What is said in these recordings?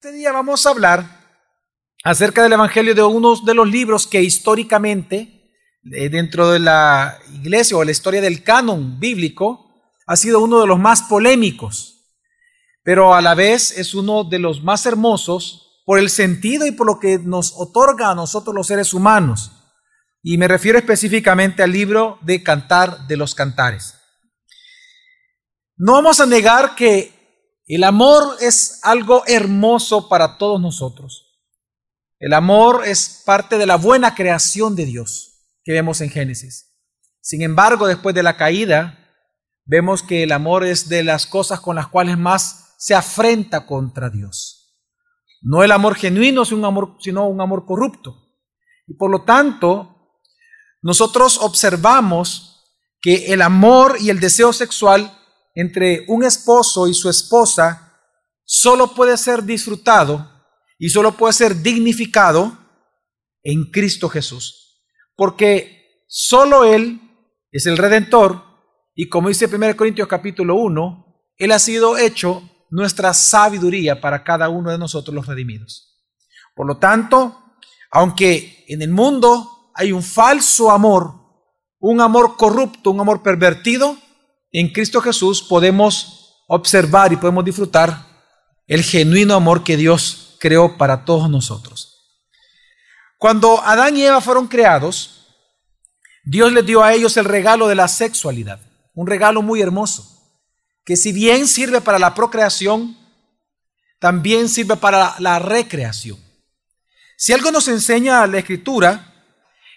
Este día vamos a hablar acerca del Evangelio de uno de los libros que históricamente, eh, dentro de la iglesia o la historia del canon bíblico, ha sido uno de los más polémicos, pero a la vez es uno de los más hermosos por el sentido y por lo que nos otorga a nosotros los seres humanos. Y me refiero específicamente al libro de Cantar de los Cantares. No vamos a negar que el amor es algo hermoso para todos nosotros. El amor es parte de la buena creación de Dios que vemos en Génesis. Sin embargo, después de la caída, vemos que el amor es de las cosas con las cuales más se afrenta contra Dios. No el amor genuino, sino un amor, corrupto. Y por lo tanto, nosotros observamos que el amor y el deseo sexual entre un esposo y su esposa solo puede ser disfrutado y solo puede ser dignificado en Cristo Jesús. Porque solo Él es el redentor y como dice 1 Corintios capítulo 1, Él ha sido hecho nuestra sabiduría para cada uno de nosotros los redimidos. Por lo tanto, aunque en el mundo hay un falso amor, un amor corrupto, un amor pervertido, en Cristo Jesús podemos observar y podemos disfrutar el genuino amor que Dios creó para todos nosotros. Cuando Adán y Eva fueron creados, Dios les dio a ellos el regalo de la sexualidad, un regalo muy hermoso, que si bien sirve para la procreación, también sirve para la recreación. Si algo nos enseña la escritura,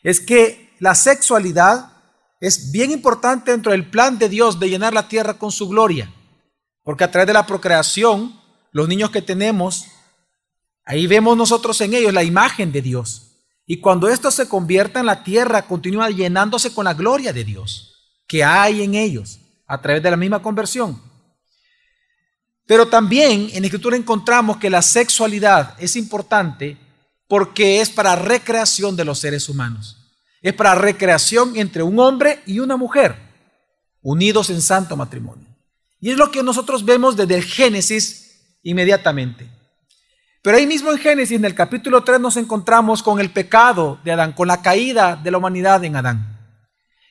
es que la sexualidad es bien importante dentro del plan de Dios de llenar la tierra con su gloria. Porque a través de la procreación, los niños que tenemos, ahí vemos nosotros en ellos la imagen de Dios. Y cuando esto se convierta en la tierra, continúa llenándose con la gloria de Dios que hay en ellos a través de la misma conversión. Pero también en la escritura encontramos que la sexualidad es importante porque es para recreación de los seres humanos es para recreación entre un hombre y una mujer, unidos en santo matrimonio. Y es lo que nosotros vemos desde el Génesis inmediatamente. Pero ahí mismo en Génesis, en el capítulo 3, nos encontramos con el pecado de Adán, con la caída de la humanidad en Adán.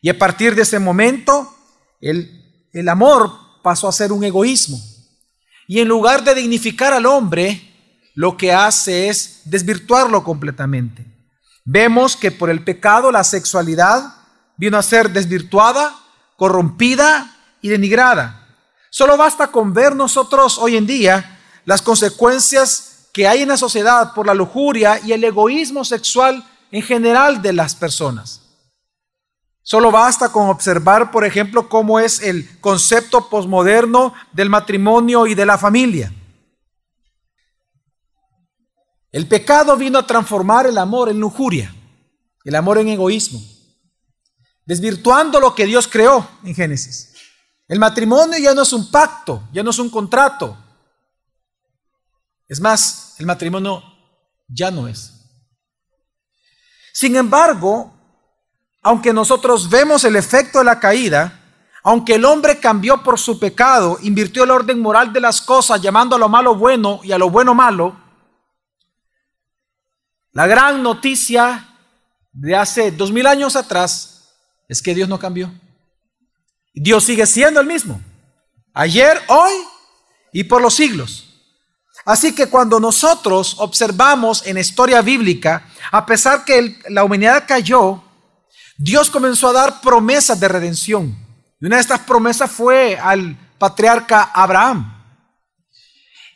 Y a partir de ese momento, el, el amor pasó a ser un egoísmo. Y en lugar de dignificar al hombre, lo que hace es desvirtuarlo completamente. Vemos que por el pecado la sexualidad vino a ser desvirtuada, corrompida y denigrada. Solo basta con ver nosotros hoy en día las consecuencias que hay en la sociedad por la lujuria y el egoísmo sexual en general de las personas. Solo basta con observar, por ejemplo, cómo es el concepto posmoderno del matrimonio y de la familia. El pecado vino a transformar el amor en lujuria, el amor en egoísmo, desvirtuando lo que Dios creó en Génesis. El matrimonio ya no es un pacto, ya no es un contrato. Es más, el matrimonio ya no es. Sin embargo, aunque nosotros vemos el efecto de la caída, aunque el hombre cambió por su pecado, invirtió el orden moral de las cosas, llamando a lo malo bueno y a lo bueno malo, la gran noticia de hace dos mil años atrás es que Dios no cambió. Dios sigue siendo el mismo. Ayer, hoy y por los siglos. Así que cuando nosotros observamos en historia bíblica, a pesar que la humanidad cayó, Dios comenzó a dar promesas de redención. Y una de estas promesas fue al patriarca Abraham.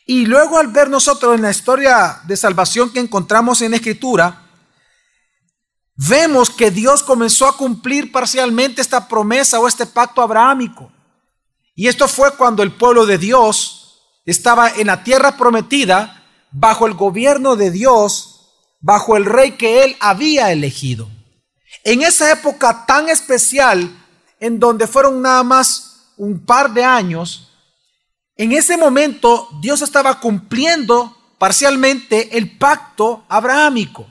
Y luego al ver nosotros en la historia de salvación que encontramos en Escritura, vemos que Dios comenzó a cumplir parcialmente esta promesa o este pacto abrahámico. Y esto fue cuando el pueblo de Dios estaba en la tierra prometida bajo el gobierno de Dios, bajo el rey que él había elegido. En esa época tan especial, en donde fueron nada más un par de años, en ese momento Dios estaba cumpliendo parcialmente el pacto abrahámico.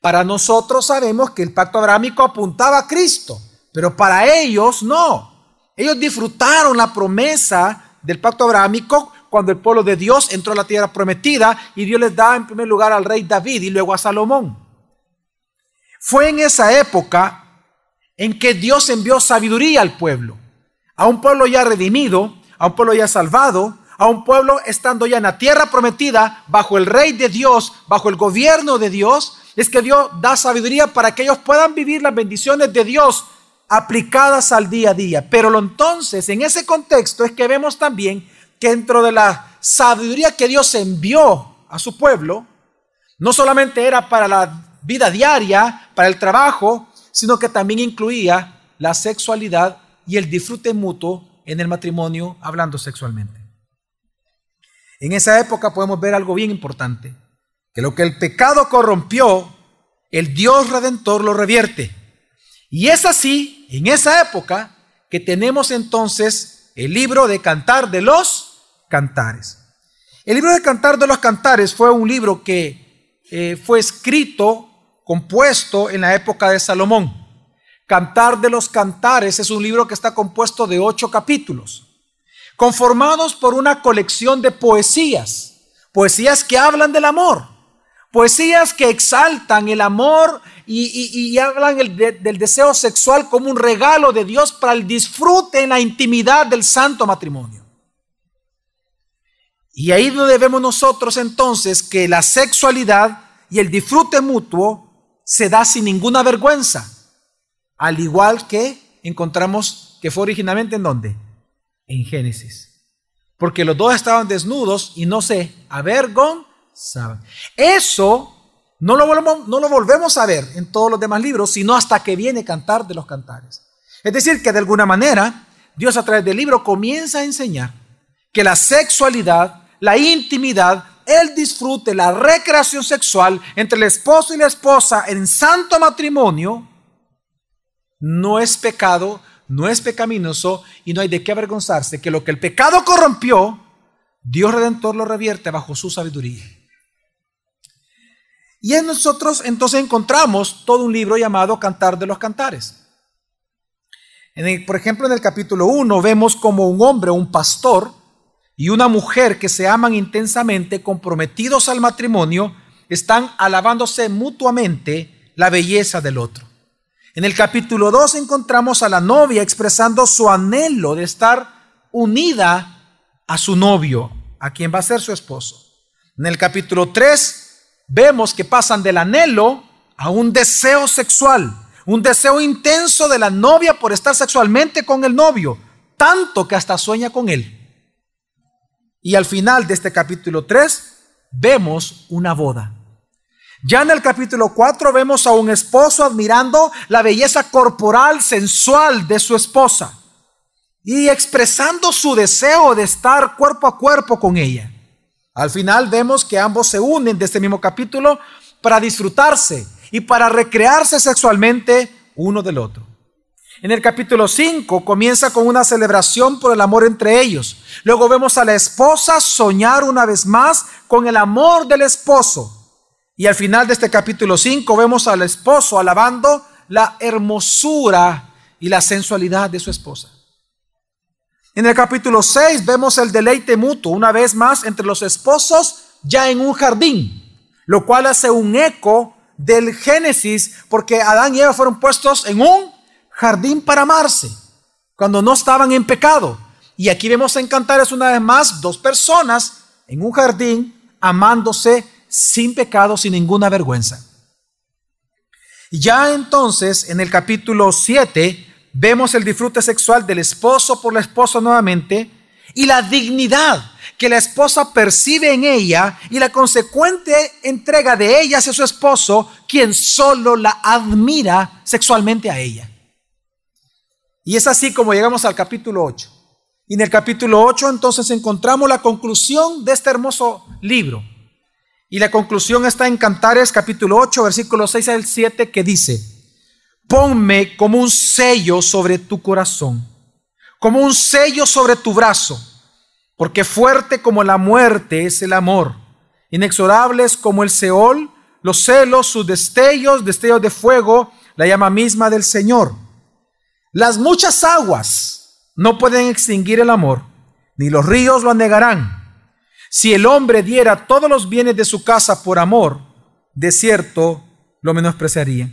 Para nosotros sabemos que el pacto abrahámico apuntaba a Cristo, pero para ellos no. Ellos disfrutaron la promesa del pacto abrahámico cuando el pueblo de Dios entró a la tierra prometida y Dios les da en primer lugar al rey David y luego a Salomón. Fue en esa época en que Dios envió sabiduría al pueblo, a un pueblo ya redimido, a un pueblo ya salvado, a un pueblo estando ya en la tierra prometida, bajo el rey de Dios, bajo el gobierno de Dios, es que Dios da sabiduría para que ellos puedan vivir las bendiciones de Dios aplicadas al día a día. Pero entonces, en ese contexto es que vemos también que dentro de la sabiduría que Dios envió a su pueblo, no solamente era para la vida diaria, para el trabajo, sino que también incluía la sexualidad y el disfrute mutuo en el matrimonio hablando sexualmente. En esa época podemos ver algo bien importante, que lo que el pecado corrompió, el Dios redentor lo revierte. Y es así, en esa época, que tenemos entonces el libro de Cantar de los Cantares. El libro de Cantar de los Cantares fue un libro que eh, fue escrito compuesto en la época de Salomón. Cantar de los Cantares es un libro que está compuesto de ocho capítulos, conformados por una colección de poesías, poesías que hablan del amor, poesías que exaltan el amor y, hablan del deseo sexual como un regalo de Dios para el disfrute en la intimidad del santo matrimonio. Y ahí debemos nosotros entonces que la sexualidad y el disfrute mutuo se da sin ninguna vergüenza, al igual que encontramos que fue originalmente en dónde? En Génesis. Porque los dos estaban desnudos y no se avergonzaban. Eso no lo, volvemos, no lo volvemos a ver en todos los demás libros, sino hasta que viene Cantar de los Cantares. Es decir, que de alguna manera Dios a través del libro comienza a enseñar que la sexualidad, la intimidad, el disfrute, la recreación sexual entre el esposo y la esposa en santo matrimonio no es pecado, no es pecaminoso y no hay de qué avergonzarse, que lo que el pecado corrompió, Dios Redentor lo revierte bajo su sabiduría. Y en nosotros entonces encontramos todo un libro llamado Cantar de los Cantares. por ejemplo, en el capítulo 1 vemos como un hombre, un pastor, y una mujer que se aman intensamente, comprometidos al matrimonio, están alabándose mutuamente la belleza del otro. En el capítulo 2 encontramos a la novia expresando su anhelo de estar unida a su novio, a quien va a ser su esposo. En el capítulo 3 vemos que pasan del anhelo a un deseo sexual, un deseo intenso de la novia por estar sexualmente con el novio, tanto que hasta sueña con él. Y al final de este capítulo 3 vemos una boda. Ya en el capítulo 4 vemos a un esposo admirando la belleza corporal, sensual de su esposa y expresando su deseo de estar cuerpo a cuerpo con ella. Al final vemos que ambos se unen de este mismo capítulo para disfrutarse y para recrearse sexualmente uno del otro. En el capítulo 5 comienza con una celebración por el amor entre ellos. Luego vemos a la esposa soñar una vez más con el amor del esposo. Y al final de este capítulo 5 vemos al esposo alabando la hermosura y la sensualidad de su esposa. En el capítulo 6 vemos el deleite mutuo, una vez más, entre los esposos ya en un jardín, lo cual hace un eco del Génesis, porque Adán y Eva fueron puestos en un jardín para amarse, cuando no estaban en pecado. Y aquí vemos en Cantares una vez más dos personas en un jardín amándose sin pecado, sin ninguna vergüenza. Ya entonces, en el capítulo 7, vemos el disfrute sexual del esposo por la esposa nuevamente y la dignidad que la esposa percibe en ella y la consecuente entrega de ella hacia su esposo, quien solo la admira sexualmente a ella. Y es así como llegamos al capítulo 8. Y en el capítulo 8 entonces encontramos la conclusión de este hermoso libro. Y la conclusión está en Cantares capítulo 8, versículos 6 al 7, que dice, ponme como un sello sobre tu corazón, como un sello sobre tu brazo, porque fuerte como la muerte es el amor, inexorables como el Seol, los celos, sus destellos, destellos de fuego, la llama misma del Señor. Las muchas aguas no pueden extinguir el amor, ni los ríos lo anegarán. Si el hombre diera todos los bienes de su casa por amor, de cierto lo menospreciaría.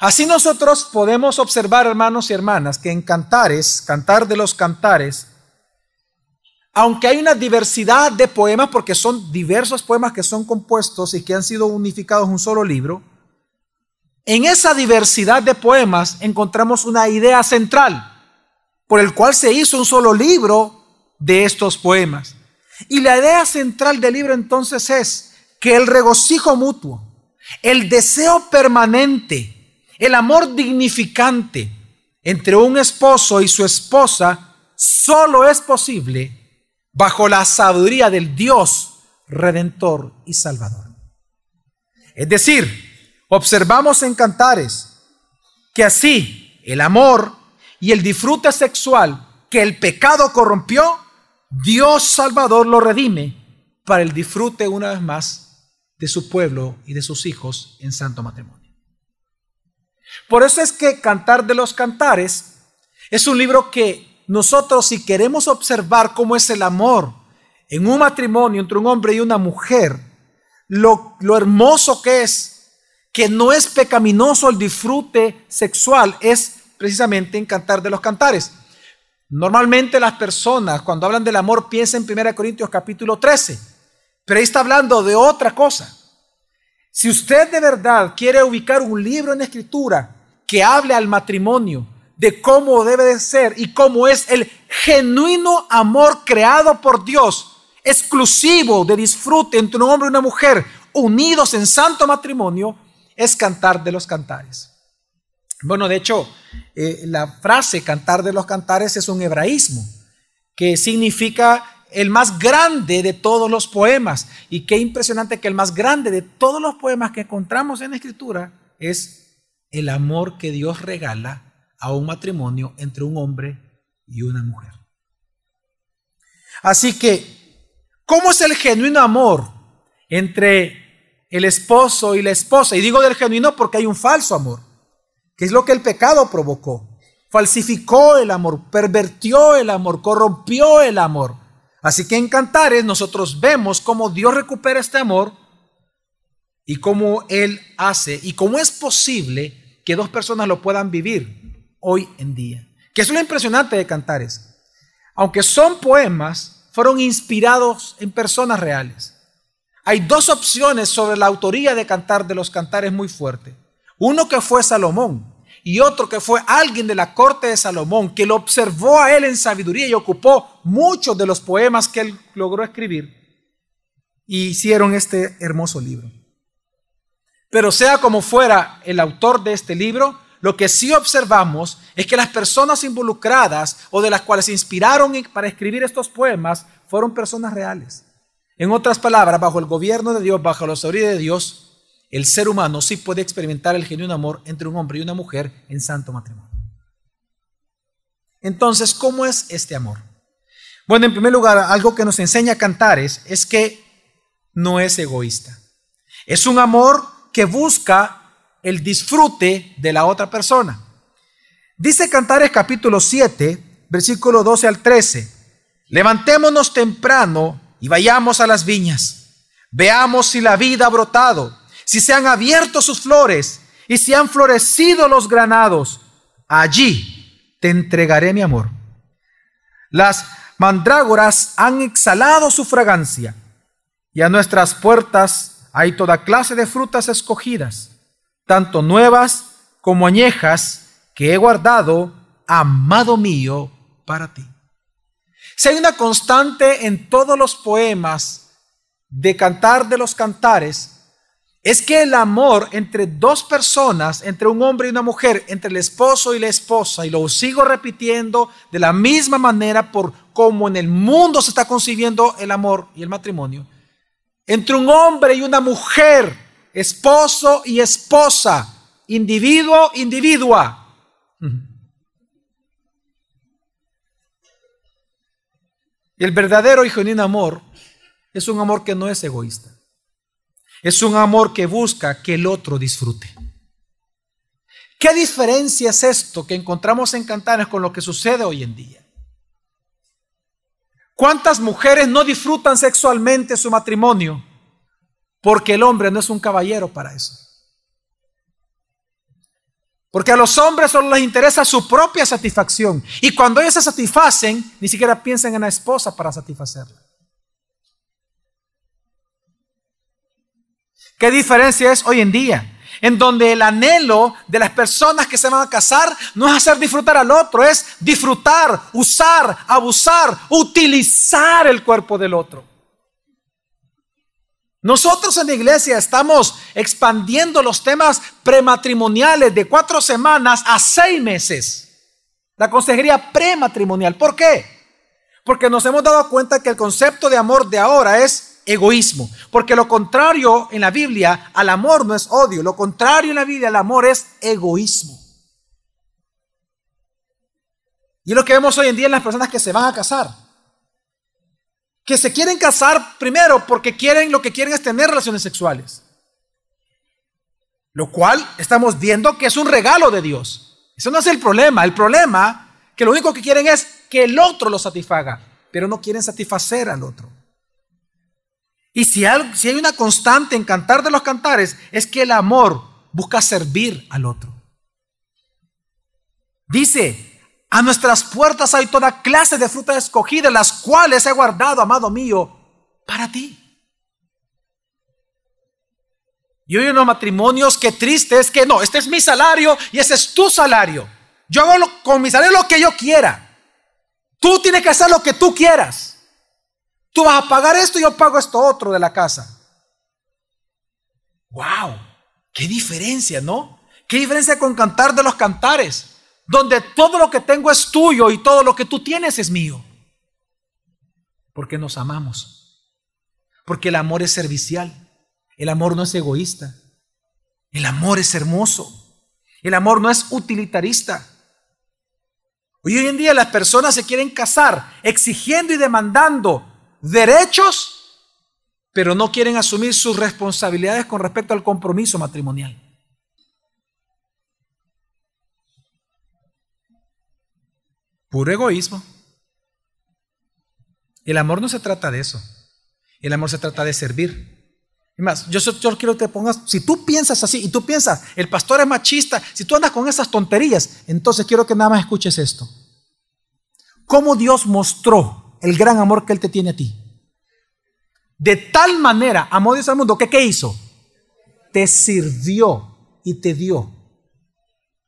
Así nosotros podemos observar, hermanos y hermanas, que en cantares, cantar de los cantares, aunque hay una diversidad de poemas, porque son diversos poemas que son compuestos y que han sido unificados en un solo libro, en esa diversidad de poemas encontramos una idea central por el cual se hizo un solo libro de estos poemas. Y la idea central del libro entonces es que el regocijo mutuo, el deseo permanente, el amor dignificante entre un esposo y su esposa solo es posible bajo la sabiduría del Dios redentor y salvador. Es decir, observamos en Cantares que así el amor y el disfrute sexual que el pecado corrompió, Dios Salvador lo redime para el disfrute una vez más de su pueblo y de sus hijos en santo matrimonio. Por eso es que Cantar de los Cantares es un libro que nosotros si queremos observar cómo es el amor en un matrimonio entre un hombre y una mujer, lo, lo hermoso que es, que no es pecaminoso el disfrute sexual, es precisamente en Cantar de los Cantares. Normalmente las personas cuando hablan del amor piensan en 1 Corintios capítulo 13, pero ahí está hablando de otra cosa. Si usted de verdad quiere ubicar un libro en escritura que hable al matrimonio, de cómo debe de ser y cómo es el genuino amor creado por Dios, exclusivo de disfrute entre un hombre y una mujer unidos en santo matrimonio, es cantar de los cantares. Bueno, de hecho, eh, la frase cantar de los cantares es un hebraísmo que significa el más grande de todos los poemas. Y qué impresionante que el más grande de todos los poemas que encontramos en la escritura es el amor que Dios regala a un matrimonio entre un hombre y una mujer. Así que, ¿cómo es el genuino amor entre el esposo y la esposa? Y digo del genuino porque hay un falso amor que es lo que el pecado provocó. Falsificó el amor, pervertió el amor, corrompió el amor. Así que en Cantares nosotros vemos cómo Dios recupera este amor y cómo Él hace y cómo es posible que dos personas lo puedan vivir hoy en día. Que es lo impresionante de Cantares. Aunque son poemas, fueron inspirados en personas reales. Hay dos opciones sobre la autoría de Cantar de los Cantares muy fuerte. Uno que fue Salomón y otro que fue alguien de la corte de Salomón, que lo observó a él en sabiduría y ocupó muchos de los poemas que él logró escribir y hicieron este hermoso libro. Pero sea como fuera el autor de este libro, lo que sí observamos es que las personas involucradas o de las cuales se inspiraron para escribir estos poemas fueron personas reales. En otras palabras, bajo el gobierno de Dios, bajo la sabiduría de Dios, el ser humano sí puede experimentar el genuino amor entre un hombre y una mujer en santo matrimonio. Entonces, ¿cómo es este amor? Bueno, en primer lugar, algo que nos enseña Cantares es que no es egoísta. Es un amor que busca el disfrute de la otra persona. Dice Cantares capítulo 7, versículo 12 al 13. Levantémonos temprano y vayamos a las viñas. Veamos si la vida ha brotado si se han abierto sus flores y si han florecido los granados, allí te entregaré mi amor. Las mandrágoras han exhalado su fragancia y a nuestras puertas hay toda clase de frutas escogidas, tanto nuevas como añejas, que he guardado, amado mío, para ti. Si hay una constante en todos los poemas de cantar de los cantares, es que el amor entre dos personas, entre un hombre y una mujer, entre el esposo y la esposa, y lo sigo repitiendo de la misma manera por cómo en el mundo se está concibiendo el amor y el matrimonio, entre un hombre y una mujer, esposo y esposa, individuo, individua. El verdadero y genuino amor es un amor que no es egoísta. Es un amor que busca que el otro disfrute. ¿Qué diferencia es esto que encontramos en Cantares con lo que sucede hoy en día? ¿Cuántas mujeres no disfrutan sexualmente su matrimonio? Porque el hombre no es un caballero para eso. Porque a los hombres solo les interesa su propia satisfacción. Y cuando ellos se satisfacen, ni siquiera piensan en la esposa para satisfacerla. ¿Qué diferencia es hoy en día? En donde el anhelo de las personas que se van a casar no es hacer disfrutar al otro, es disfrutar, usar, abusar, utilizar el cuerpo del otro. Nosotros en la iglesia estamos expandiendo los temas prematrimoniales de cuatro semanas a seis meses. La consejería prematrimonial. ¿Por qué? Porque nos hemos dado cuenta que el concepto de amor de ahora es egoísmo. Porque lo contrario en la Biblia al amor no es odio. Lo contrario en la Biblia al amor es egoísmo. Y es lo que vemos hoy en día en las personas que se van a casar que se quieren casar primero porque quieren lo que quieren es tener relaciones sexuales. Lo cual estamos viendo que es un regalo de Dios. Eso no es el problema. El problema que lo único que quieren es que el otro lo satisfaga, pero no quieren satisfacer al otro. Y si hay, una constante en cantar de los cantares, es que el amor busca servir al otro. Dice, a nuestras puertas hay toda clase de frutas escogidas, las cuales he guardado, amado mío, para ti. Y hoy en los matrimonios, qué triste es que no, este es mi salario y ese es tu salario. Yo hago con mi salario lo que yo quiera. Tú tienes que hacer lo que tú quieras. Tú vas a pagar esto y yo pago esto otro de la casa. ¡Wow! ¡Qué diferencia, ¿no? ¿Qué diferencia con cantar de los cantares? donde todo lo que tengo es tuyo y todo lo que tú tienes es mío. Porque nos amamos. Porque el amor es servicial. El amor no es egoísta. El amor es hermoso. El amor no es utilitarista. Hoy en día las personas se quieren casar exigiendo y demandando derechos, pero no quieren asumir sus responsabilidades con respecto al compromiso matrimonial. Puro egoísmo. El amor no se trata de eso. El amor se trata de servir. Y más, yo, yo quiero que te pongas, si tú piensas así y tú piensas, el pastor es machista, si tú andas con esas tonterías, entonces quiero que nada más escuches esto. ¿Cómo Dios mostró el gran amor que Él te tiene a ti? De tal manera amó Dios al mundo que ¿qué hizo? Te sirvió y te dio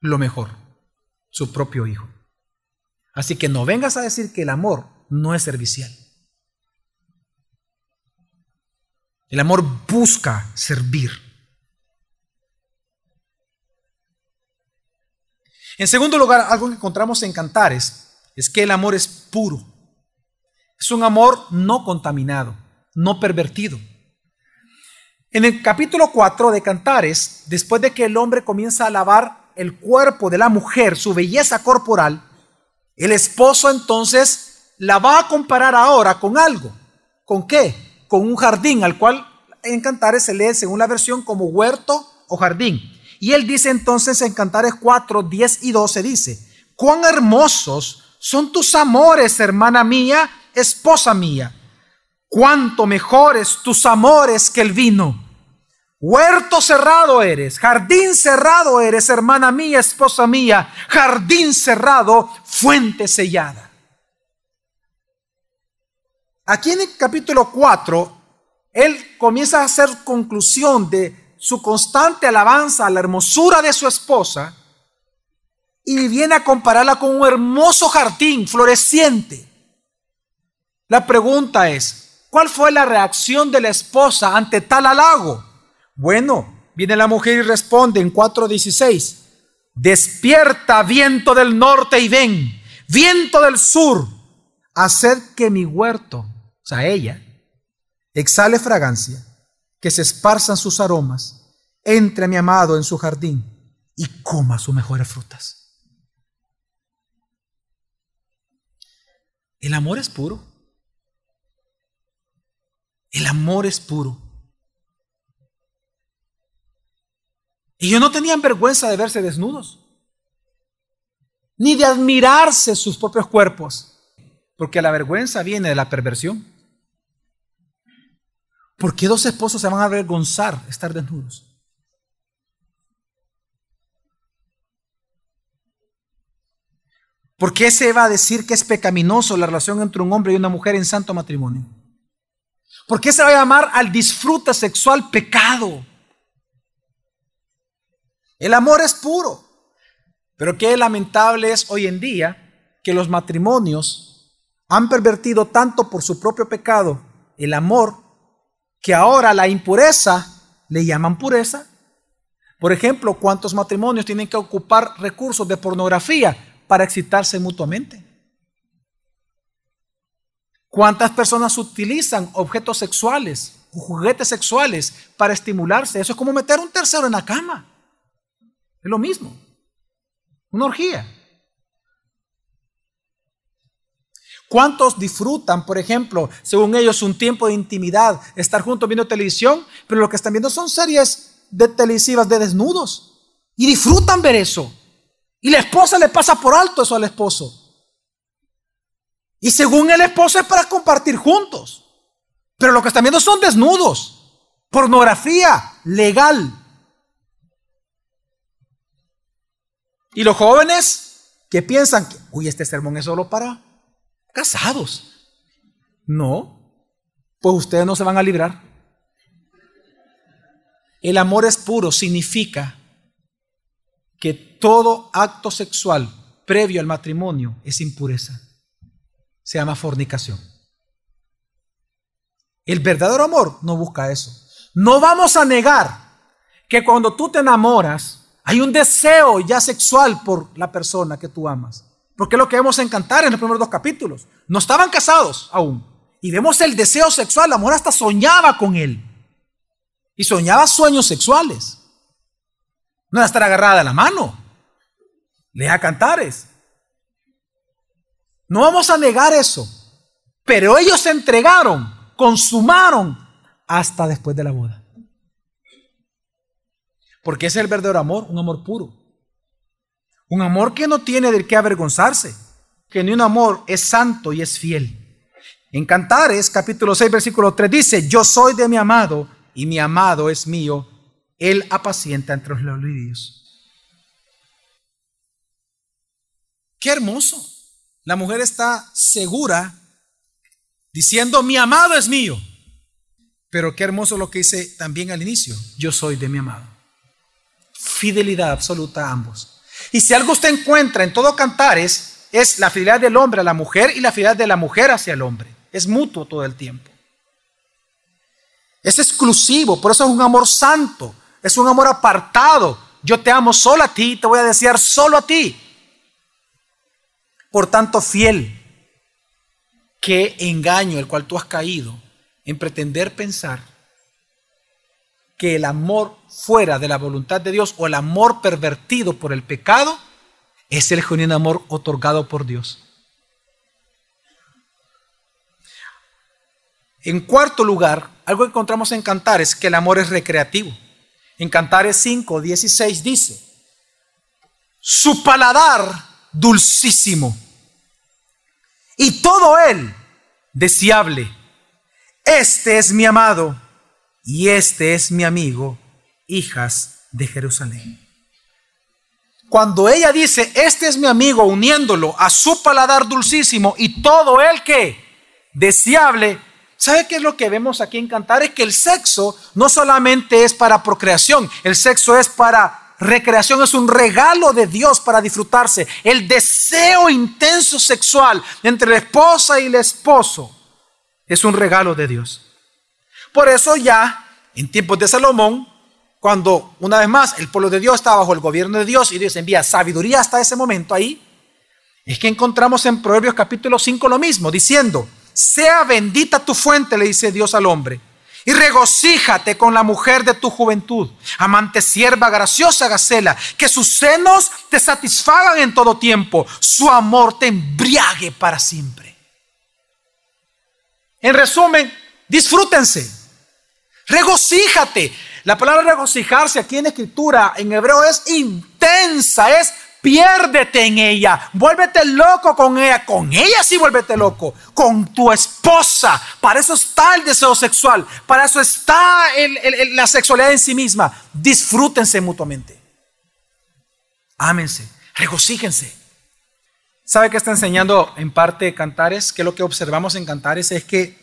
lo mejor, su propio Hijo. Así que no vengas a decir que el amor no es servicial. El amor busca servir. En segundo lugar, algo que encontramos en Cantares es que el amor es puro. Es un amor no contaminado, no pervertido. En el capítulo 4 de Cantares, después de que el hombre comienza a alabar el cuerpo de la mujer, su belleza corporal, el esposo entonces la va a comparar ahora con algo. ¿Con qué? Con un jardín al cual en Cantares se lee según la versión como huerto o jardín. Y él dice entonces en Cantares 4, 10 y 12 dice, cuán hermosos son tus amores, hermana mía, esposa mía. Cuánto mejores tus amores que el vino Huerto cerrado eres, jardín cerrado eres, hermana mía, esposa mía, jardín cerrado, fuente sellada. Aquí en el capítulo 4, él comienza a hacer conclusión de su constante alabanza a la hermosura de su esposa y viene a compararla con un hermoso jardín floreciente. La pregunta es, ¿cuál fue la reacción de la esposa ante tal halago? Bueno, viene la mujer y responde en 4.16, despierta viento del norte y ven, viento del sur, haced que mi huerto, o sea, ella, exhale fragancia, que se esparzan sus aromas, entre mi amado en su jardín y coma sus mejores frutas. El amor es puro. El amor es puro. Ellos no tenían vergüenza de verse desnudos, ni de admirarse sus propios cuerpos. Porque la vergüenza viene de la perversión. ¿Por qué dos esposos se van a avergonzar estar desnudos? ¿Por qué se va a decir que es pecaminoso la relación entre un hombre y una mujer en santo matrimonio? ¿Por qué se va a llamar al disfrute sexual pecado? El amor es puro. Pero qué lamentable es hoy en día que los matrimonios han pervertido tanto por su propio pecado el amor que ahora la impureza le llaman pureza. Por ejemplo, ¿cuántos matrimonios tienen que ocupar recursos de pornografía para excitarse mutuamente? ¿Cuántas personas utilizan objetos sexuales juguetes sexuales para estimularse? Eso es como meter un tercero en la cama. Es lo mismo. Una orgía. ¿Cuántos disfrutan, por ejemplo, según ellos, un tiempo de intimidad, estar juntos viendo televisión, pero lo que están viendo son series de televisivas de desnudos? Y disfrutan ver eso. Y la esposa le pasa por alto eso al esposo. Y según el esposo es para compartir juntos. Pero lo que están viendo son desnudos. Pornografía legal. Y los jóvenes que piensan que, uy, este sermón es solo para casados. No, pues ustedes no se van a librar. El amor es puro significa que todo acto sexual previo al matrimonio es impureza. Se llama fornicación. El verdadero amor no busca eso. No vamos a negar que cuando tú te enamoras, hay un deseo ya sexual por la persona que tú amas. Porque es lo que vemos en Cantar en los primeros dos capítulos. No estaban casados aún. Y vemos el deseo sexual. La mujer hasta soñaba con él. Y soñaba sueños sexuales. No era estar agarrada de la mano. Lea Cantares. No vamos a negar eso. Pero ellos se entregaron, consumaron hasta después de la boda. Porque es el verdadero amor, un amor puro. Un amor que no tiene de qué avergonzarse, que ni un amor es santo y es fiel. En Cantares, capítulo 6, versículo 3 dice, yo soy de mi amado y mi amado es mío, él apacienta entre los lirios. Qué hermoso. La mujer está segura diciendo, mi amado es mío. Pero qué hermoso lo que dice también al inicio, yo soy de mi amado fidelidad absoluta a ambos. Y si algo usted encuentra en todo Cantares, es la fidelidad del hombre a la mujer y la fidelidad de la mujer hacia el hombre. Es mutuo todo el tiempo. Es exclusivo, por eso es un amor santo, es un amor apartado. Yo te amo solo a ti, te voy a desear solo a ti. Por tanto, fiel, qué engaño el cual tú has caído en pretender pensar que el amor fuera de la voluntad de Dios o el amor pervertido por el pecado es el genuino amor otorgado por Dios. En cuarto lugar, algo que encontramos en Cantares, que el amor es recreativo. En Cantares 5, 16 dice, su paladar dulcísimo y todo él deseable. Este es mi amado y este es mi amigo, hijas de Jerusalén. Cuando ella dice, este es mi amigo, uniéndolo a su paladar dulcísimo y todo el que deseable, ¿sabe qué es lo que vemos aquí en Cantar? Es que el sexo no solamente es para procreación, el sexo es para recreación, es un regalo de Dios para disfrutarse. El deseo intenso sexual entre la esposa y el esposo es un regalo de Dios. Por eso ya en tiempos de Salomón, cuando una vez más el pueblo de Dios estaba bajo el gobierno de Dios y Dios envía sabiduría hasta ese momento ahí, es que encontramos en Proverbios capítulo 5 lo mismo, diciendo, sea bendita tu fuente, le dice Dios al hombre, y regocíjate con la mujer de tu juventud, amante sierva, graciosa Gacela, que sus senos te satisfagan en todo tiempo, su amor te embriague para siempre. En resumen, disfrútense Regocíjate. La palabra regocijarse aquí en escritura en hebreo es intensa, es piérdete en ella, vuélvete loco con ella, con ella sí vuélvete loco, con tu esposa. Para eso está el deseo sexual, para eso está la sexualidad en sí misma. Disfrútense mutuamente. Ámense, regocíjense. ¿Sabe qué está enseñando en parte Cantares? Que lo que observamos en Cantares es que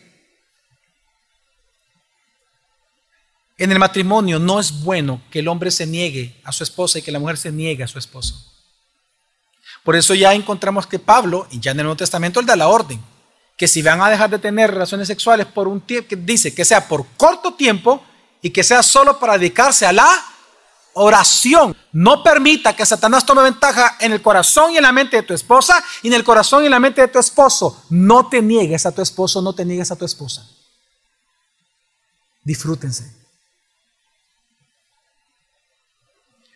en el matrimonio no es bueno que el hombre se niegue a su esposa y que la mujer se niegue a su esposo. Por eso ya encontramos que Pablo, y ya en el Nuevo Testamento, él da la orden, que si van a dejar de tener relaciones sexuales por un tiempo, dice que sea por corto tiempo y que sea solo para dedicarse a la oración. No permita que Satanás tome ventaja en el corazón y en la mente de tu esposa y en el corazón y en la mente de tu esposo. No te niegues a tu esposo, no te niegues a tu esposa. Disfrútense.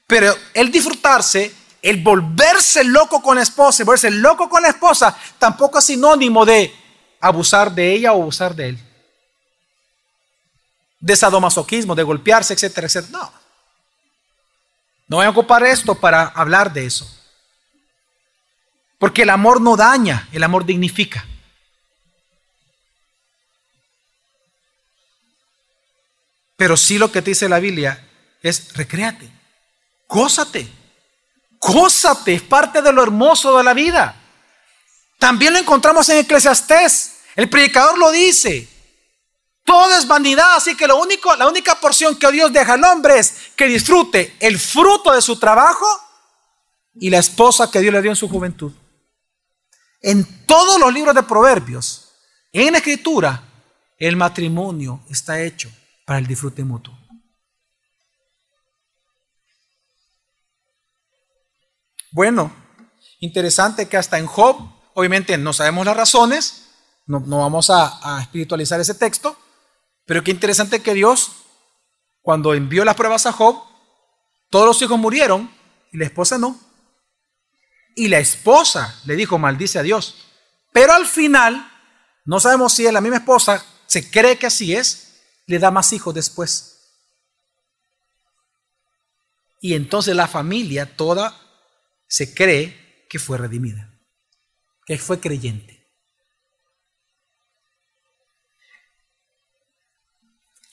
Pero el disfrutarse el volverse loco con la esposa, el volverse loco con la esposa, tampoco es sinónimo de abusar de ella o abusar de él. De sadomasoquismo, de golpearse, etcétera, etcétera. No. No voy a ocupar esto para hablar de eso. Porque el amor no daña, el amor dignifica. Pero sí lo que te dice la Biblia es recréate, gózate. Gózate, es parte de lo hermoso de la vida. También lo encontramos en Eclesiastés. El predicador lo dice. Todo es vanidad, así que lo único, la única porción que Dios deja al hombre es que disfrute el fruto de su trabajo y la esposa que Dios le dio en su juventud. En todos los libros de Proverbios, en la Escritura, el matrimonio está hecho para el disfrute mutuo. Bueno, interesante que hasta en Job, obviamente no sabemos las razones, no, vamos a, espiritualizar ese texto, pero qué interesante que Dios, cuando envió las pruebas a Job, todos los hijos murieron y la esposa no. Y la esposa le dijo, maldice a Dios. Pero al final, no sabemos si es la misma esposa, se cree que así es, le da más hijos después. Y entonces la familia toda se cree que fue redimida, que fue creyente.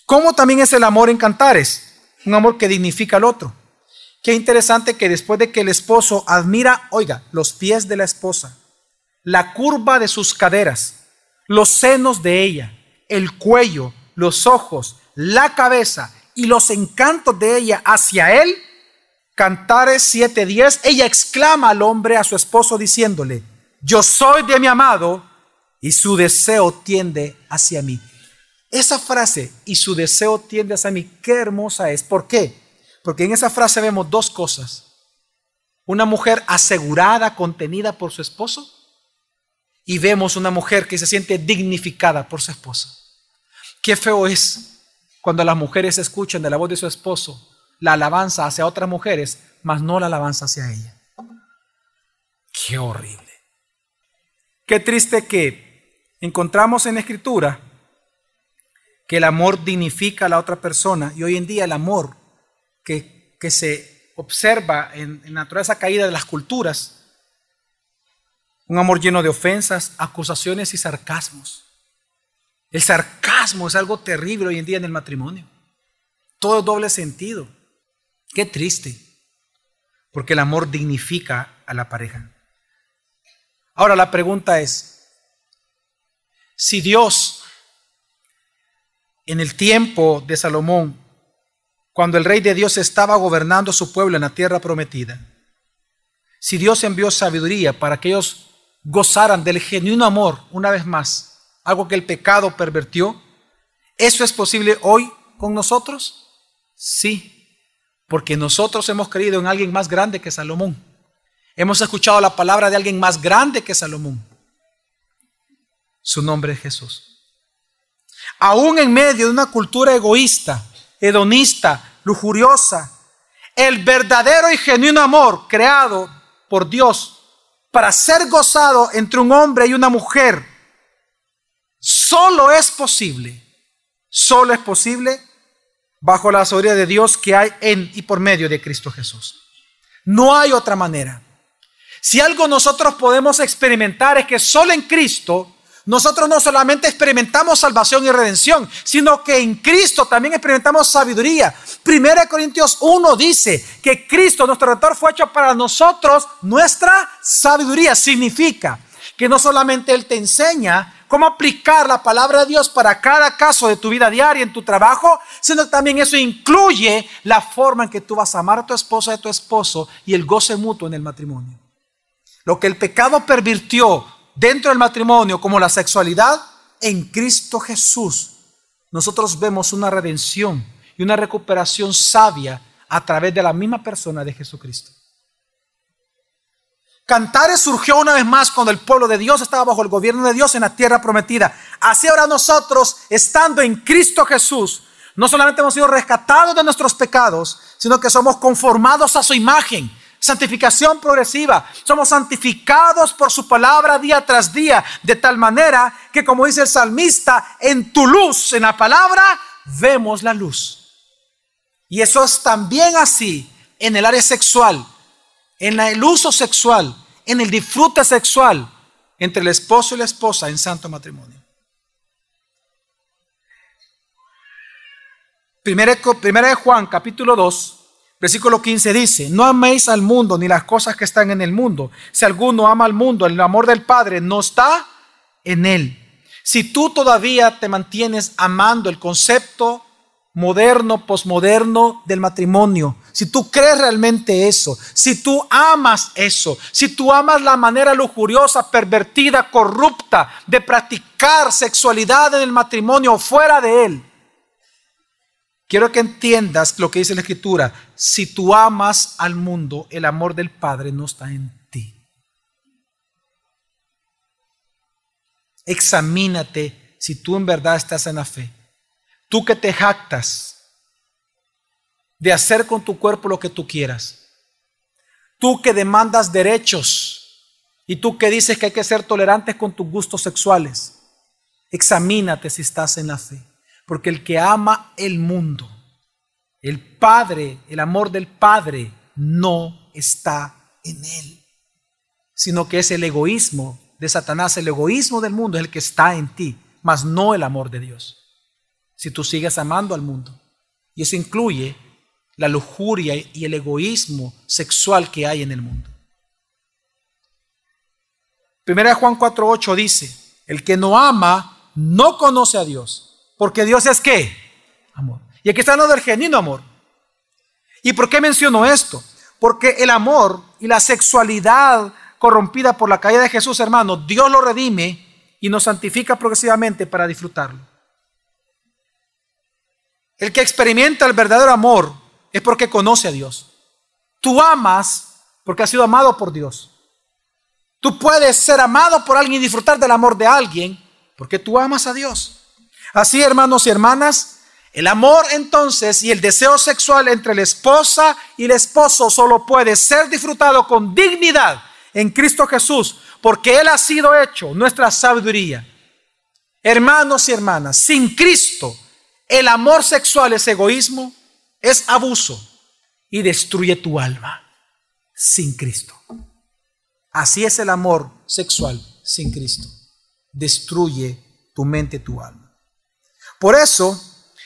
¿Cómo también es el amor en cantares? Un amor que dignifica al otro. Qué interesante que después de que el esposo admira, oiga, los pies de la esposa, la curva de sus caderas, los senos de ella, el cuello, los ojos, la cabeza y los encantos de ella hacia él, Cantares 7:10, ella exclama al hombre, a su esposo, diciéndole, yo soy de mi amado y su deseo tiende hacia mí. Esa frase, y su deseo tiende hacia mí, qué hermosa es. ¿Por qué? Porque en esa frase vemos dos cosas. Una mujer asegurada, contenida por su esposo, y vemos una mujer que se siente dignificada por su esposo. Qué feo es cuando las mujeres escuchan de la voz de su esposo la alabanza hacia otras mujeres, mas no la alabanza hacia ella. Qué horrible. Qué triste que encontramos en la escritura que el amor dignifica a la otra persona y hoy en día el amor que, que se observa en, en la naturaleza caída de las culturas, un amor lleno de ofensas, acusaciones y sarcasmos. El sarcasmo es algo terrible hoy en día en el matrimonio. Todo doble sentido. Qué triste, porque el amor dignifica a la pareja. Ahora la pregunta es, si Dios en el tiempo de Salomón, cuando el rey de Dios estaba gobernando su pueblo en la tierra prometida, si Dios envió sabiduría para que ellos gozaran del genuino amor una vez más, algo que el pecado pervertió, ¿eso es posible hoy con nosotros? Sí, porque nosotros hemos creído en alguien más grande que Salomón. Hemos escuchado la palabra de alguien más grande que Salomón. Su nombre es Jesús. Aún en medio de una cultura egoísta, hedonista, lujuriosa, el verdadero y genuino amor creado por Dios para ser gozado entre un hombre y una mujer, solo es posible, solo es posible bajo la sabiduría de Dios que hay en y por medio de Cristo Jesús. No hay otra manera. Si algo nosotros podemos experimentar es que solo en Cristo nosotros no solamente experimentamos salvación y redención, sino que en Cristo también experimentamos sabiduría. Primera Corintios 1 dice que Cristo, nuestro redentor, fue hecho para nosotros nuestra sabiduría. Significa que no solamente Él te enseña cómo aplicar la palabra de Dios para cada caso de tu vida diaria, en tu trabajo, sino también eso incluye la forma en que tú vas a amar a tu esposa y a tu esposo y el goce mutuo en el matrimonio. Lo que el pecado pervirtió dentro del matrimonio como la sexualidad, en Cristo Jesús nosotros vemos una redención y una recuperación sabia a través de la misma persona de Jesucristo. Cantares surgió una vez más cuando el pueblo de Dios estaba bajo el gobierno de Dios en la tierra prometida. Así ahora nosotros, estando en Cristo Jesús, no solamente hemos sido rescatados de nuestros pecados, sino que somos conformados a su imagen. Santificación progresiva. Somos santificados por su palabra día tras día, de tal manera que, como dice el salmista, en tu luz, en la palabra, vemos la luz. Y eso es también así en el área sexual en el uso sexual, en el disfrute sexual entre el esposo y la esposa en santo matrimonio. Primera, de Juan, capítulo 2, versículo 15 dice, no améis al mundo ni las cosas que están en el mundo. Si alguno ama al mundo, el amor del Padre no está en él. Si tú todavía te mantienes amando el concepto moderno, posmoderno del matrimonio, si tú crees realmente eso, si tú amas eso, si tú amas la manera lujuriosa, pervertida, corrupta de practicar sexualidad en el matrimonio o fuera de él, quiero que entiendas lo que dice la escritura. Si tú amas al mundo, el amor del Padre no está en ti. Examínate si tú en verdad estás en la fe. Tú que te jactas de hacer con tu cuerpo lo que tú quieras. Tú que demandas derechos y tú que dices que hay que ser tolerantes con tus gustos sexuales. Examínate si estás en la fe. Porque el que ama el mundo, el Padre, el amor del Padre, no está en él. Sino que es el egoísmo de Satanás, el egoísmo del mundo es el que está en ti, mas no el amor de Dios. Si tú sigues amando al mundo. Y eso incluye la lujuria y el egoísmo sexual que hay en el mundo. Primera Juan 4:8 dice, el que no ama no conoce a Dios, porque Dios es qué? Amor. Y aquí está hablando del genuino amor. ¿Y por qué menciono esto? Porque el amor y la sexualidad corrompida por la caída de Jesús, hermano, Dios lo redime y nos santifica progresivamente para disfrutarlo. El que experimenta el verdadero amor es porque conoce a Dios. Tú amas porque has sido amado por Dios. Tú puedes ser amado por alguien y disfrutar del amor de alguien porque tú amas a Dios. Así, hermanos y hermanas, el amor entonces y el deseo sexual entre la esposa y el esposo solo puede ser disfrutado con dignidad en Cristo Jesús porque Él ha sido hecho nuestra sabiduría. Hermanos y hermanas, sin Cristo el amor sexual es egoísmo, es abuso y destruye tu alma sin Cristo. Así es el amor sexual sin Cristo. Destruye tu mente, tu alma. Por eso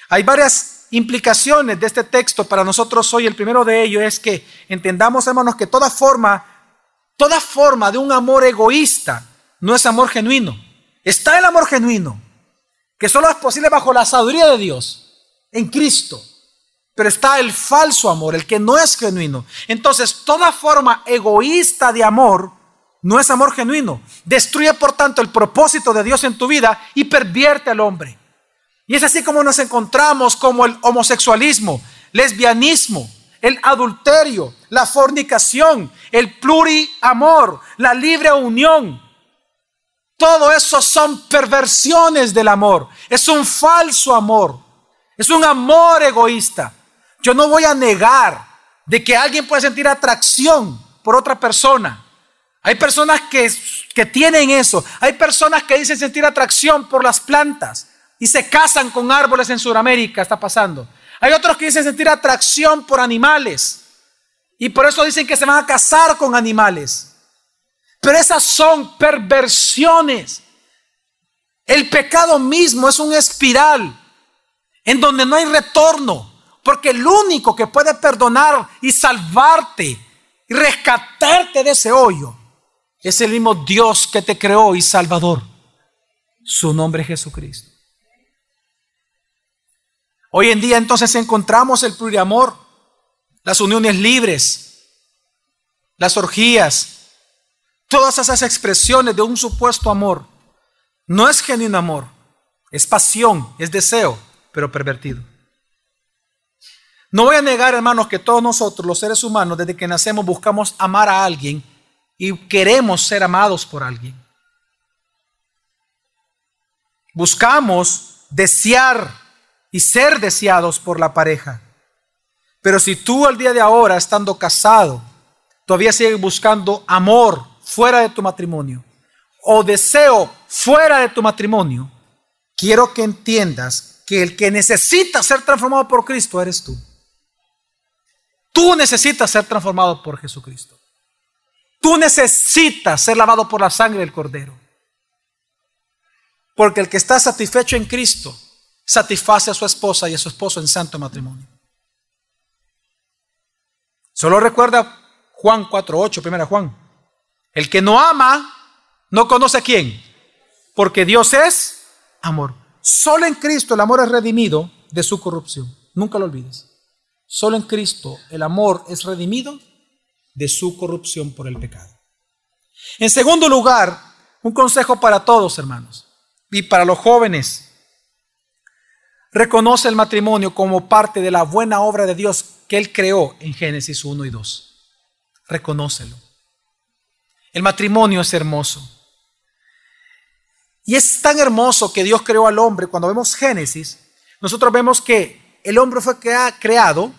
hay varias implicaciones de este texto para nosotros hoy. El primero de ellos es que entendamos, hermanos, que toda forma, toda forma de un amor egoísta no es amor genuino. Está el amor genuino, que solo es posible bajo la sabiduría de Dios, en Cristo. Pero está el falso amor, el que no es genuino. Entonces, toda forma egoísta de amor no es amor genuino. Destruye, por tanto, el propósito de Dios en tu vida y pervierte al hombre. Y es así como nos encontramos como el homosexualismo, lesbianismo, el adulterio, la fornicación, el pluriamor, la libre unión. Todo eso son perversiones del amor. Es un falso amor. Es un amor egoísta. Yo no voy a negar de que alguien puede sentir atracción por otra persona. Hay personas que, que tienen eso. Hay personas que dicen sentir atracción por las plantas y se casan con árboles en Sudamérica, está pasando. Hay otros que dicen sentir atracción por animales y por eso dicen que se van a casar con animales. Pero esas son perversiones. El pecado mismo es un espiral en donde no hay retorno, porque el único que puede perdonar y salvarte y rescatarte de ese hoyo es el mismo Dios que te creó y Salvador. Su nombre es Jesucristo. Hoy en día entonces encontramos el pluriamor, las uniones libres, las orgías, todas esas expresiones de un supuesto amor. No es genuino amor, es pasión, es deseo, pero pervertido. No voy a negar, hermanos, que todos nosotros, los seres humanos, desde que nacemos buscamos amar a alguien y queremos ser amados por alguien. Buscamos desear y ser deseados por la pareja. Pero si tú al día de ahora, estando casado, todavía sigues buscando amor fuera de tu matrimonio o deseo fuera de tu matrimonio, quiero que entiendas que el que necesita ser transformado por Cristo eres tú. Tú necesitas ser transformado por Jesucristo. Tú necesitas ser lavado por la sangre del Cordero. Porque el que está satisfecho en Cristo satisface a su esposa y a su esposo en santo matrimonio. Solo recuerda Juan 4.8, primera Juan. El que no ama, no conoce a quién. Porque Dios es amor. Solo en Cristo el amor es redimido de su corrupción. Nunca lo olvides. Solo en Cristo el amor es redimido de su corrupción por el pecado. En segundo lugar, un consejo para todos, hermanos, y para los jóvenes reconoce el matrimonio como parte de la buena obra de Dios que Él creó en Génesis 1 y 2. Reconócelo. El matrimonio es hermoso. Y es tan hermoso que Dios creó al hombre. Cuando vemos Génesis, nosotros vemos que el hombre fue creado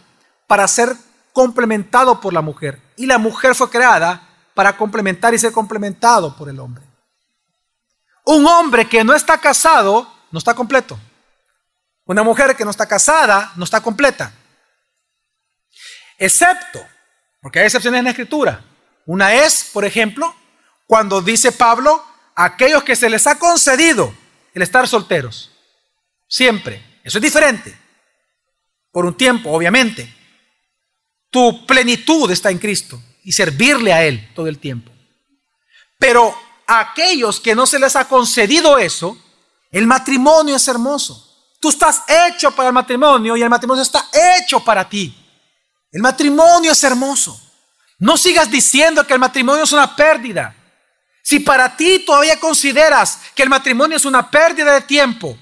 para ser complementado por la mujer. Y la mujer fue creada para complementar y ser complementado por el hombre. Un hombre que no está casado no está completo. Una mujer que no está casada no está completa. Excepto, porque hay excepciones en la escritura. Una es, por ejemplo, cuando dice Pablo, aquellos que se les ha concedido el estar solteros. Siempre. Eso es diferente. Por un tiempo, obviamente. Tu plenitud está en Cristo y servirle a Él todo el tiempo. Pero aquellos que no se les ha concedido eso, el matrimonio es hermoso. Tú estás hecho para el matrimonio y el matrimonio está hecho para ti. El matrimonio es hermoso. No sigas diciendo que el matrimonio es una pérdida. Si para ti todavía consideras que el matrimonio es una pérdida de tiempo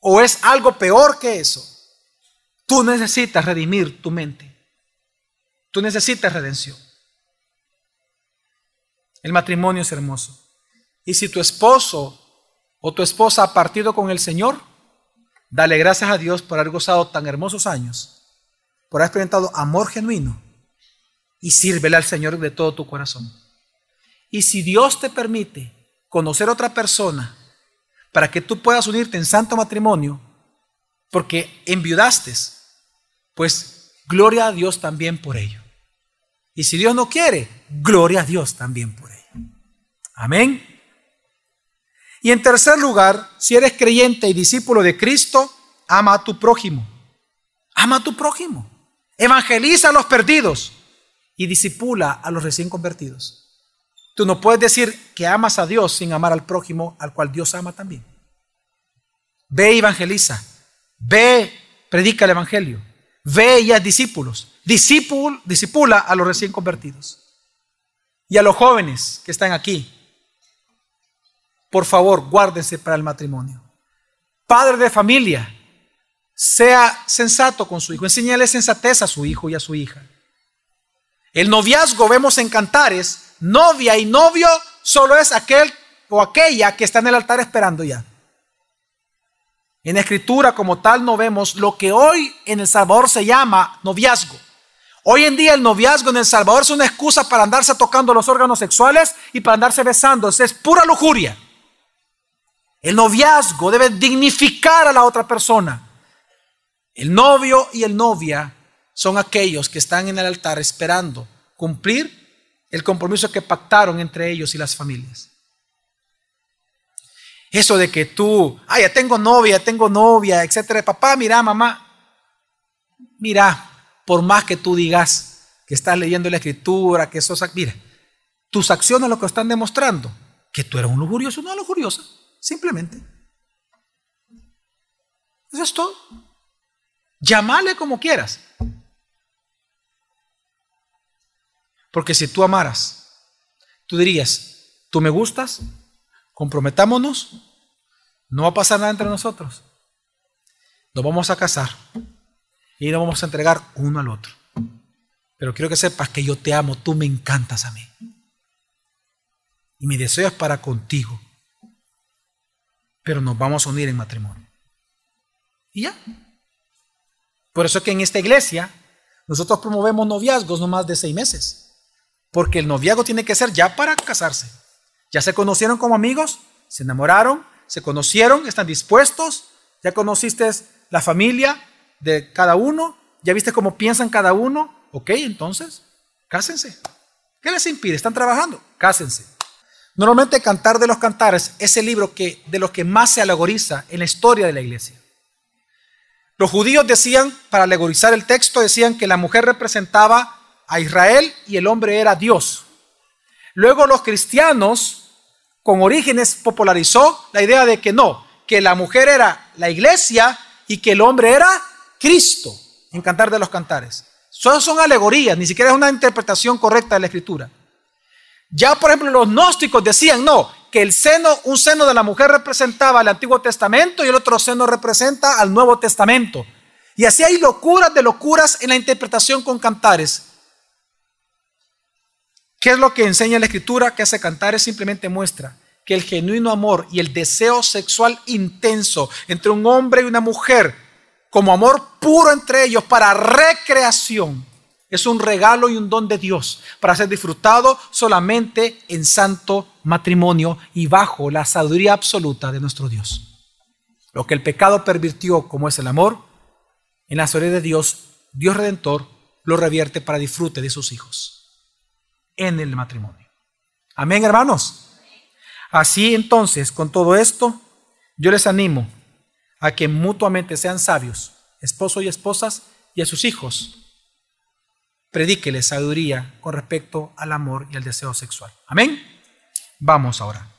o es algo peor que eso, tú necesitas redimir tu mente. Tú necesitas redención. El matrimonio es hermoso. Y si tu esposo o tu esposa ha partido con el Señor, dale gracias a Dios por haber gozado tan hermosos años, por haber experimentado amor genuino y sírvele al Señor de todo tu corazón. Y si Dios te permite conocer a otra persona para que tú puedas unirte en santo matrimonio, porque enviudaste, pues gloria a Dios también por ello. Y si Dios no quiere, gloria a Dios también por ello. Amén. Y en tercer lugar, si eres creyente y discípulo de Cristo, ama a tu prójimo. Ama a tu prójimo. Evangeliza a los perdidos y disipula a los recién convertidos. Tú no puedes decir que amas a Dios sin amar al prójimo al cual Dios ama también. Ve y evangeliza. Ve, predica el evangelio. Ve y haz discípulos. Discípul, disipula a los recién convertidos. Y a los jóvenes que están aquí, por favor, guárdense para el matrimonio. Padre de familia, sea sensato con su hijo, enséñale sensatez a su hijo y a su hija. El noviazgo vemos en cantares, novia y novio solo es aquel o aquella que está en el altar esperando ya. En escritura como tal no vemos lo que hoy en El Salvador se llama noviazgo. Hoy en día el noviazgo en El Salvador es una excusa para andarse tocando los órganos sexuales y para andarse besándose. Es pura lujuria. El noviazgo debe dignificar a la otra persona. El novio y el novia son aquellos que están en el altar esperando cumplir el compromiso que pactaron entre ellos y las familias. Eso de que tú, ay, ya tengo novia, tengo novia, etcétera. Papá, mira, mamá, mira, por más que tú digas que estás leyendo la escritura, que sos, mira, tus acciones lo que están demostrando, que tú eres un lujurioso, no lujuriosa, simplemente. Eso es todo. Llámale como quieras. Porque si tú amaras, tú dirías, tú me gustas, comprometámonos, no va a pasar nada entre nosotros. Nos vamos a casar y nos vamos a entregar uno al otro. Pero quiero que sepas que yo te amo, tú me encantas a mí. Y mi deseo es para contigo. Pero nos vamos a unir en matrimonio. Y ya. Por eso es que en esta iglesia nosotros promovemos noviazgos no más de seis meses. Porque el noviazgo tiene que ser ya para casarse. Ya se conocieron como amigos, se enamoraron, se conocieron, están dispuestos, ya conociste la familia de cada uno, ya viste cómo piensan cada uno. Ok, entonces, cásense. ¿Qué les impide? Están trabajando, cásense. Normalmente Cantar de los Cantares es el libro que, de los que más se alegoriza en la historia de la iglesia. Los judíos decían, para alegorizar el texto, decían que la mujer representaba a Israel y el hombre era Dios. Luego los cristianos con orígenes popularizó la idea de que no, que la mujer era la iglesia y que el hombre era Cristo, en Cantar de los Cantares. Solo son alegorías, ni siquiera es una interpretación correcta de la escritura. Ya, por ejemplo, los gnósticos decían, no, que el seno, un seno de la mujer representaba el Antiguo Testamento y el otro seno representa al Nuevo Testamento. Y así hay locuras de locuras en la interpretación con cantares. ¿Qué es lo que enseña la escritura? Que hace cantares simplemente muestra que el genuino amor y el deseo sexual intenso entre un hombre y una mujer, como amor puro entre ellos para recreación, es un regalo y un don de Dios para ser disfrutado solamente en santo matrimonio y bajo la sabiduría absoluta de nuestro Dios. Lo que el pecado pervirtió, como es el amor, en la sabiduría de Dios, Dios Redentor lo revierte para disfrute de sus hijos en el matrimonio. Amén, hermanos. Así entonces, con todo esto, yo les animo a que mutuamente sean sabios, esposo y esposas, y a sus hijos predíquele sabiduría con respecto al amor y al deseo sexual. Amén. Vamos ahora.